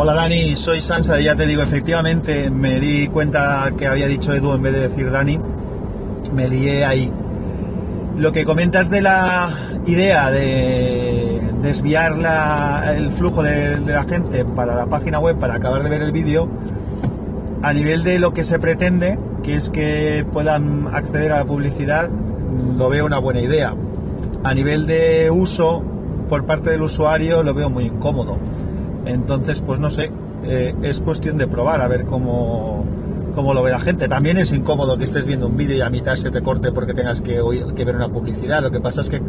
Hola Dani, soy Sansa, ya te digo, efectivamente me di cuenta que había dicho Edu en vez de decir Dani, me lié ahí. Lo que comentas de la idea de desviar el flujo de, de la gente para la página web para acabar de ver el vídeo, a nivel de lo que se pretende, que es que puedan acceder a la publicidad, lo veo una buena idea. A nivel de uso por parte del usuario lo veo muy incómodo. Entonces, pues no sé, eh, es cuestión de probar a ver cómo, cómo, lo ve la gente. También es incómodo que estés viendo un vídeo y a mitad se te corte porque tengas que, ver una publicidad. Lo que pasa es que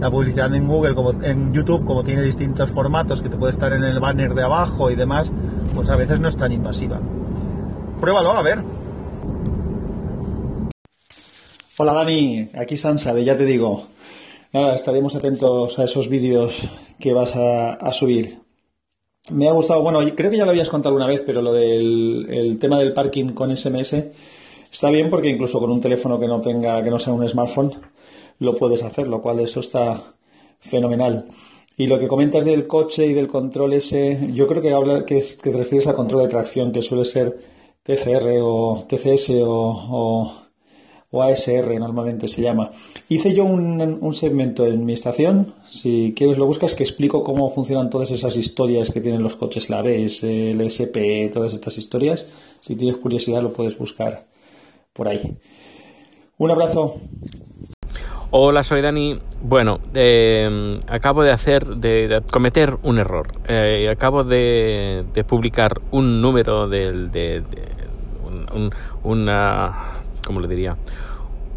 la publicidad en Google, como en YouTube, como tiene distintos formatos que te puede estar en el banner de abajo y demás, pues a veces no es tan invasiva. Pruébalo, a ver. Hola Dani, aquí Sansa, de ya te digo. Nada, estaremos atentos a esos vídeos que vas a subir. Me ha gustado, bueno, creo que ya lo habías contado una vez, pero lo del el tema del parking con SMS está bien porque incluso con un teléfono que no tenga, que no sea un smartphone, lo puedes hacer, lo cual eso está fenomenal. Y lo que comentas del coche y del control ese, yo creo que habla que, es, que te refieres al control de tracción, que suele ser TCR o TCS o o ASR normalmente se llama. Hice yo un, segmento en mi estación, si quieres lo buscas, que explico cómo funcionan todas esas historias que tienen los coches, la ABS, el SP, todas estas historias. Si tienes curiosidad lo puedes buscar por ahí. Un abrazo. Hola, soy Dani. Bueno, eh, acabo de hacer, de, cometer un error. Eh, acabo de, publicar un número del, de, una como le diría,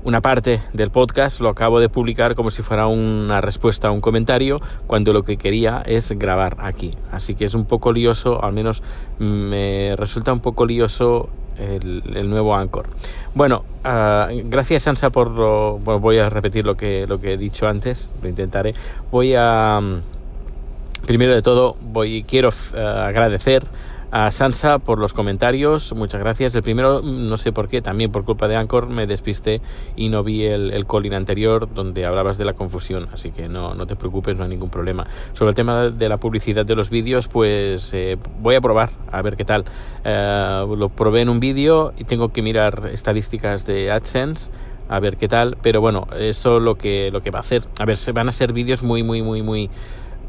una parte del podcast lo acabo de publicar como si fuera una respuesta a un comentario cuando lo que quería es grabar aquí. Así que es un poco lioso, al menos me resulta un poco lioso el, nuevo Anchor. Bueno, ah, gracias Sansa por lo, voy a repetir lo que, lo que he dicho antes, lo intentaré. Voy a, primero de todo, voy, quiero ah, agradecer a Sansa por los comentarios, muchas gracias. El primero, no sé por qué, también por culpa de Anchor, me despisté y no vi el, el calling anterior donde hablabas de la confusión, así que no, no te preocupes, no hay ningún problema. Sobre el tema de la publicidad de los vídeos, pues eh, voy a probar, a ver qué tal. Eh, lo probé en un vídeo y tengo que mirar estadísticas de AdSense a ver qué tal, pero bueno, eso lo que, lo que va a hacer. A ver, se van a ser vídeos muy, muy, muy, muy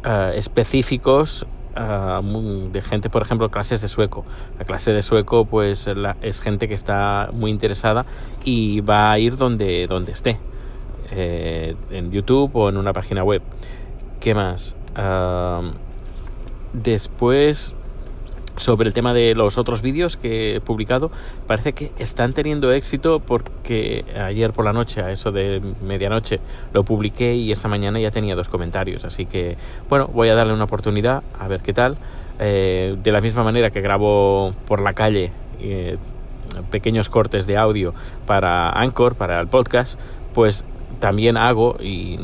uh, específicos de gente, por ejemplo, clases de sueco. La clase de sueco, pues es gente que está muy interesada y va a ir donde, donde esté, eh, en YouTube o en una página web. ¿Qué más? después sobre el tema de los otros vídeos que he publicado, parece que están teniendo éxito porque ayer por la noche, a eso de medianoche, lo publiqué y esta mañana ya tenía dos comentarios. Así que, bueno, voy a darle una oportunidad a ver qué tal. Eh, de la misma manera que grabo por la calle eh, pequeños cortes de audio para Anchor, para el podcast, pues también hago y,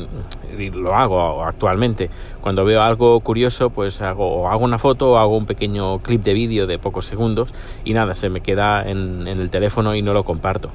lo hago actualmente. Cuando veo algo curioso pues hago hago una foto o hago un pequeño clip de vídeo de pocos segundos y nada se me queda en, el teléfono y no lo comparto.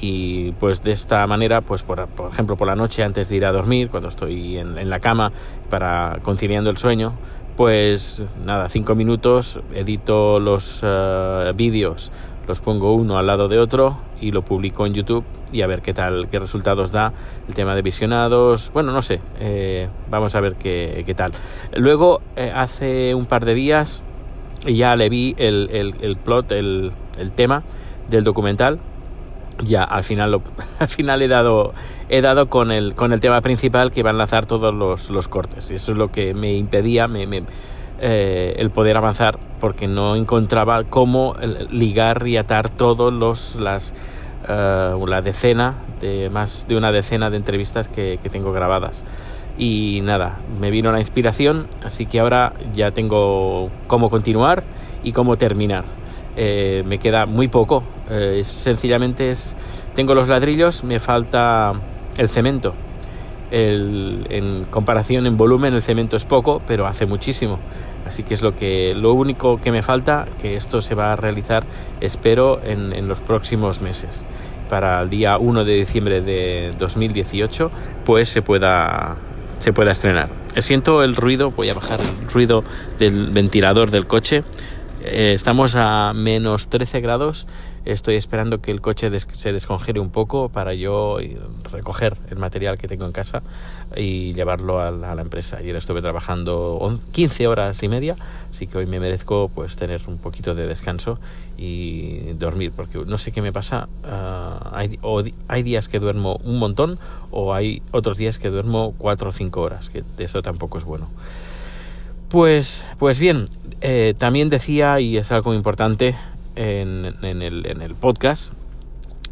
Y pues de esta manera pues por, ejemplo por la noche antes de ir a dormir cuando estoy en, la cama para conciliando el sueño pues nada cinco minutos edito los uh, vídeos los pongo uno al lado de otro y lo publico en YouTube y a ver qué tal, qué resultados da el tema de visionados. Bueno, no sé, eh, vamos a ver qué, qué tal. Luego, eh, hace un par de días ya le vi el, el, plot, el, el, tema del documental. Ya al final, lo, al final he dado, he dado con, el, con el tema principal que va a enlazar todos los, los cortes. Y eso es lo que me impedía, me, me eh, el poder avanzar porque no encontraba cómo ligar y atar todos los las uh, la decena de más de una decena de entrevistas que, que, tengo grabadas. Y nada me vino la inspiración así que ahora ya tengo cómo continuar y cómo terminar. Eh, me queda muy poco eh, sencillamente es tengo los ladrillos me falta el cemento. El, en comparación en volumen el cemento es poco, pero hace muchísimo. Así que es lo que lo único que me falta, que esto se va a realizar, espero, en, en los próximos meses. Para el día 1 de diciembre de 2018, pues se pueda se pueda estrenar. Siento el ruido, voy a bajar el ruido del ventilador del coche. Eh, estamos a menos 13 grados. Estoy esperando que el coche se descongele un poco para yo recoger el material que tengo en casa y llevarlo a la, empresa. Ayer estuve trabajando 15 horas y media, así que hoy me merezco pues tener un poquito de descanso y dormir, porque no sé qué me pasa. Ah, hay, hay días que duermo un montón o hay otros días que duermo 4 o 5 horas, que eso tampoco es bueno. Pues, pues bien, eh, también decía, y es algo importante en, el, en el podcast,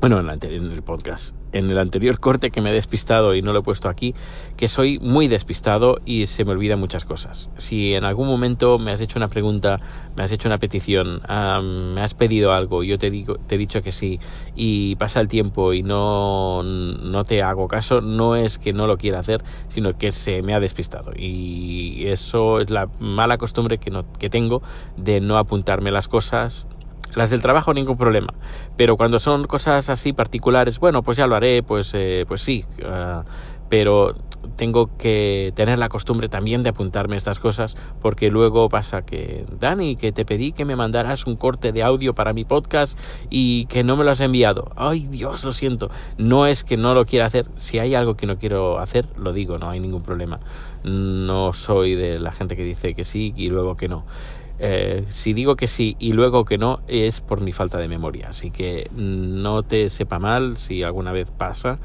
bueno, en, en, el podcast, en el anterior corte que me he despistado y no lo he puesto aquí, que soy muy despistado y se me olvidan muchas cosas. Si en algún momento me has hecho una pregunta, me has hecho una petición, me has pedido algo, yo te, digo, te he dicho que sí, y pasa el tiempo y no, no te hago caso, no es que no lo quiera hacer, sino que se me ha despistado. Y eso es la mala costumbre que, no, que tengo de no apuntarme las cosas, las del trabajo ningún problema, pero cuando son cosas así particulares, bueno, pues ya lo haré, pues, eh, pues sí, ah, pero tengo que tener la costumbre también de apuntarme estas cosas porque luego pasa que, Dani, que te pedí que me mandaras un corte de audio para mi podcast y que no me lo has enviado. Ay, Dios, lo siento. No es que no lo quiera hacer. Si hay algo que no quiero hacer, lo digo, no hay ningún problema. No soy de la gente que dice que sí y luego que no. Eh, si digo que sí y luego que no, es por mi falta de memoria. Así que no te sepa mal si alguna vez pasa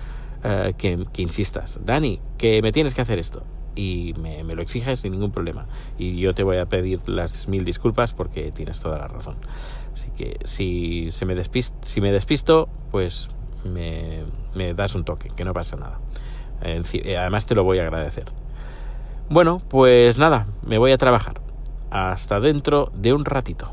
eh, que, insistas. Dani, que me tienes que hacer esto. Y me, lo exiges sin ningún problema. Y yo te voy a pedir las mil disculpas porque tienes toda la razón. Así que si, se me, si me despisto, pues me, das un toque, que no pasa nada. Además te lo voy a agradecer. Bueno, pues nada, me voy a trabajar hasta dentro de un ratito.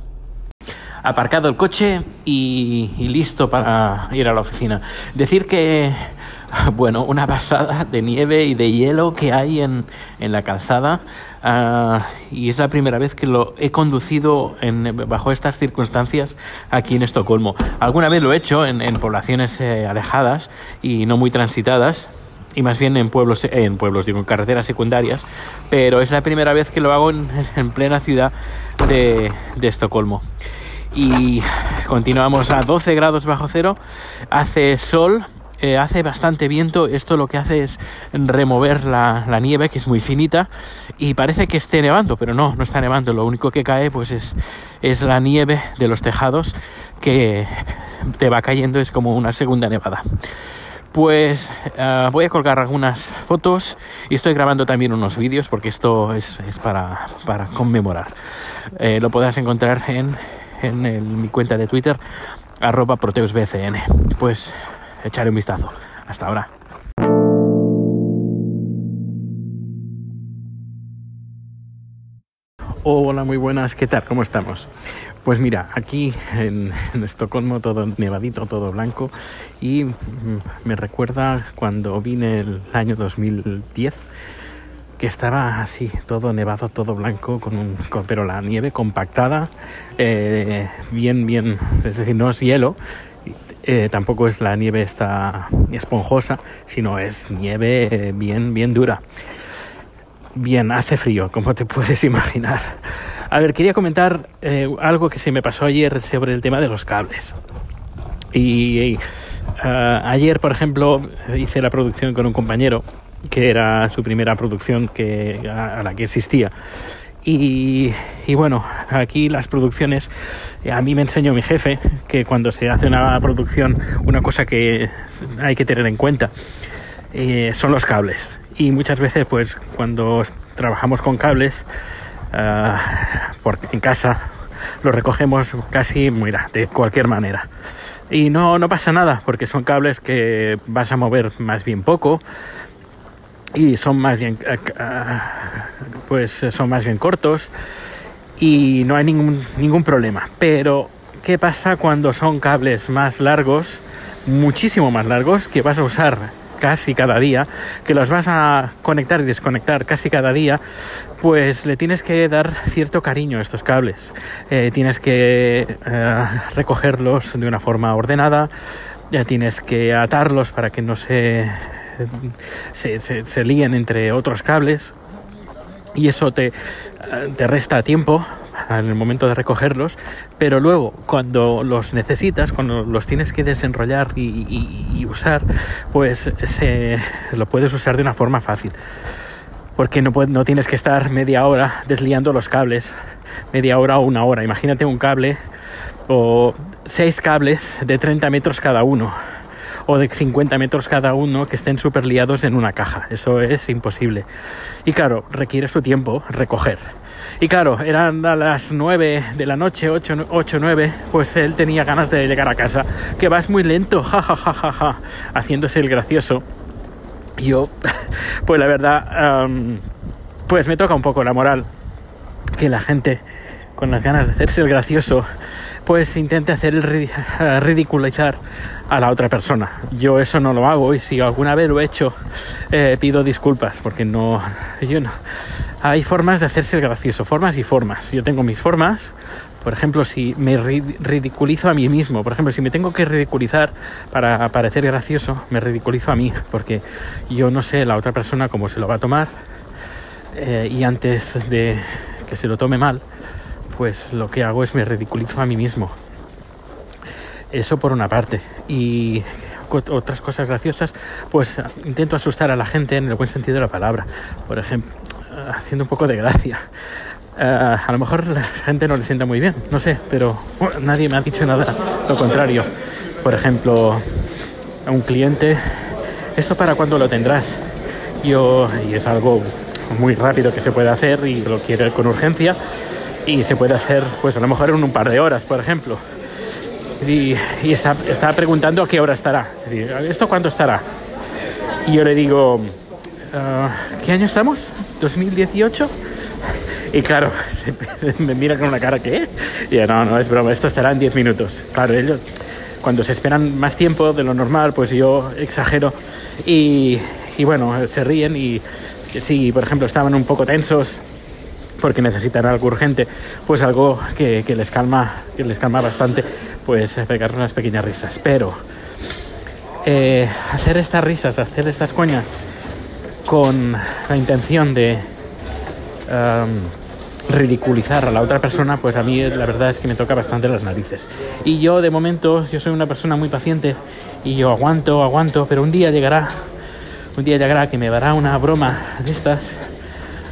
Aparcado el coche y, listo para ir a la oficina. Decir que, bueno, una pasada de nieve y de hielo que hay en, la calzada. Ah, y es la primera vez que lo he conducido en, bajo estas circunstancias aquí en Estocolmo. Alguna vez lo he hecho en, poblaciones eh, alejadas y no muy transitadas, y más bien en pueblos, en pueblos, digo, en carreteras secundarias, pero es la primera vez que lo hago en, plena ciudad de, Estocolmo. Y continuamos a 12 grados bajo cero, hace sol, eh, hace bastante viento, esto lo que hace es remover la, nieve, que es muy finita, y parece que esté nevando, pero no, no está nevando, lo único que cae pues es, es la nieve de los tejados que te va cayendo, es como una segunda nevada pues eh, voy a colgar algunas fotos y estoy grabando también unos vídeos porque esto es, para, conmemorar. Eh, lo podrás encontrar en, mi cuenta de Twitter, arroba proteusbcn. Pues echaré un vistazo. Hasta ahora. Hola, muy buenas, ¿qué tal? ¿Cómo estamos? Pues mira, aquí en, Estocolmo todo nevadito, todo blanco y mm, me recuerda cuando vine el año 2010 que estaba así, todo nevado, todo blanco, con un, pero la nieve compactada, eh, bien, bien, es decir, no es hielo, eh, tampoco es la nieve esta esponjosa, sino es nieve eh, bien, bien dura. Bien, hace frío, como te puedes imaginar. A ver, quería comentar eh, algo que se me pasó ayer sobre el tema de los cables. Y, eh, ayer, por ejemplo, hice la producción con un compañero, que era su primera producción que, a, la que existía. Y, y, bueno, aquí las producciones, a mí me enseñó mi jefe que cuando se hace una producción, una cosa que hay que tener en cuenta eh, son los cables. Y muchas veces, pues cuando trabajamos con cables, Ah, en casa lo recogemos casi, mira, de cualquier manera. Y no, no pasa nada, porque son cables que vas a mover más bien poco y son más bien, eh, ah, pues son más bien cortos y no hay ningún, ningún problema. Pero, ¿qué pasa cuando son cables más largos, muchísimo más largos, que vas a usar casi cada día, que los vas a conectar y desconectar casi cada día, pues le tienes que dar cierto cariño a estos cables. Eh, tienes que eh, recogerlos de una forma ordenada, ya tienes que atarlos para que no se, se, líen entre otros cables y eso te, te resta tiempo en el momento de recogerlos, pero luego cuando los necesitas, cuando los tienes que desenrollar y, usar, pues se, lo puedes usar de una forma fácil. Porque no, no tienes que estar media hora desliando los cables, media hora o una hora. Imagínate un cable o seis cables de 30 metros cada uno o de 50 metros cada uno que estén super liados en una caja. Eso es imposible. Y claro, requiere su tiempo recoger. Y claro, eran a las 9 de la noche, 8, 8 9, pues él tenía ganas de llegar a casa. Que vas muy lento, ja, ja, ja, ja, ja, haciéndose el gracioso. Yo, pues la verdad, pues me toca un poco la moral que la gente con las ganas de hacerse el gracioso pues intente hacer el eh, ridiculizar a la otra persona. Yo eso no lo hago y si alguna vez lo he hecho eh, pido disculpas porque no, yo no. Hay formas de hacerse el gracioso, formas y formas. Yo tengo mis formas, por ejemplo, si me ridiculizo a mí mismo, por ejemplo, si me tengo que ridiculizar para parecer gracioso, me ridiculizo a mí, porque yo no sé la otra persona cómo se lo va a tomar eh, y antes de que se lo tome mal, pues lo que hago es me ridiculizo a mí mismo. Eso por una parte. Y otras cosas graciosas, pues intento asustar a la gente en el buen sentido de la palabra. Por ejemplo, haciendo un poco de gracia. Eh, a lo mejor la gente no le sienta muy bien, no sé, pero nadie me ha dicho nada lo contrario. Por ejemplo, a un cliente, ¿esto para cuándo lo tendrás? Yo, y es algo muy rápido que se puede hacer y lo quiere con urgencia, y se puede hacer, pues a lo mejor en un par de horas, por ejemplo. Y, está, preguntando a qué hora estará. ¿Esto cuándo estará? Y yo le digo, ah, ¿qué año estamos? ¿2018? Y claro, me mira con una cara que, y yo, no, no, es broma, esto estará en 10 minutos. Claro, ellos, cuando se esperan más tiempo de lo normal, pues yo exagero y, y bueno, se ríen y si, por ejemplo, estaban un poco tensos, porque necesitan algo urgente, pues algo que, les calma, que les calma bastante, pues pegar unas pequeñas risas. Pero eh, hacer estas risas, hacer estas coñas con la intención de ridiculizar a la otra persona, pues a mí la verdad es que me toca bastante las narices. Y yo de momento, yo soy una persona muy paciente y yo aguanto, aguanto, pero un día llegará, un día llegará que me dará una broma de estas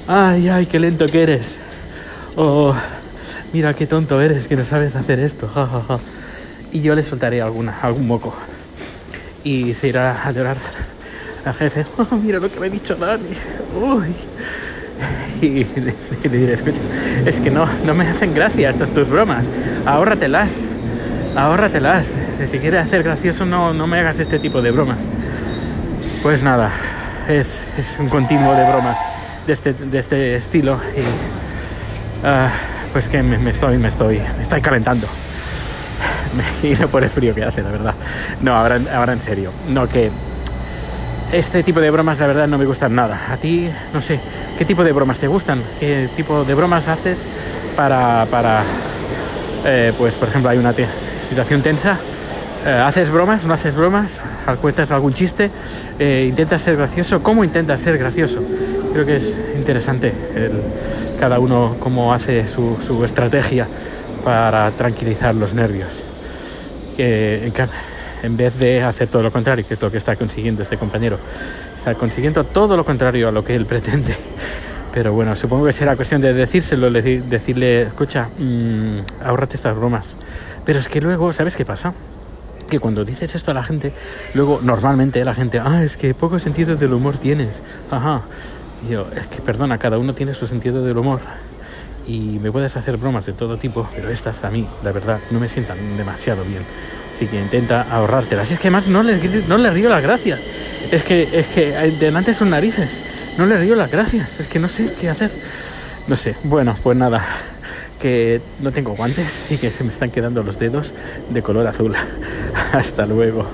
ay, ay, qué lento que eres. Oh, mira qué tonto eres que no sabes hacer esto. Y yo le soltaré alguna, algún moco. Y se irá a llorar al jefe. Oh, mira lo que me ha dicho Dani. Uy. Y, le diré, escucha, es que no, no me hacen gracia estas tus bromas. Ahórratelas. Ahórratelas. Si quieres hacer gracioso, no, no me hagas este tipo de bromas. Pues nada, es, es un continuo de bromas de este, de este estilo y ah, pues que me, estoy me estoy me estoy calentando y no por el frío que hace la verdad no ahora, ahora en serio no que este tipo de bromas la verdad no me gustan nada a ti no sé qué tipo de bromas te gustan qué tipo de bromas haces para para eh, pues por ejemplo hay una situación tensa eh, ¿Haces bromas? ¿No haces bromas? ¿Cuentas algún chiste? Eh, ¿Intentas ser gracioso? ¿Cómo intentas ser gracioso? Creo que es interesante cada uno cómo hace su, estrategia para tranquilizar los nervios. en vez de hacer todo lo contrario, que es lo que está consiguiendo este compañero. Está consiguiendo todo lo contrario a lo que él pretende. Pero bueno, supongo que será cuestión de decírselo, decirle, escucha, mmm, ahórrate estas bromas. Pero es que luego, ¿sabes qué pasa? que cuando dices esto a la gente, luego normalmente la gente, ah, es que poco sentido del humor tienes. Ajá. Yo, es que perdona, cada uno tiene su sentido del humor. Y me puedes hacer bromas de todo tipo, pero estas a mí, la verdad, no me sientan demasiado bien. Así que intenta ahorrártelas. Y es que más no le, no le río las gracias. Es que, es que delante son narices. No le río las gracias. Es que no sé qué hacer. No sé. Bueno, pues nada que no tengo guantes y que se me están quedando los dedos de color azul. Hasta luego.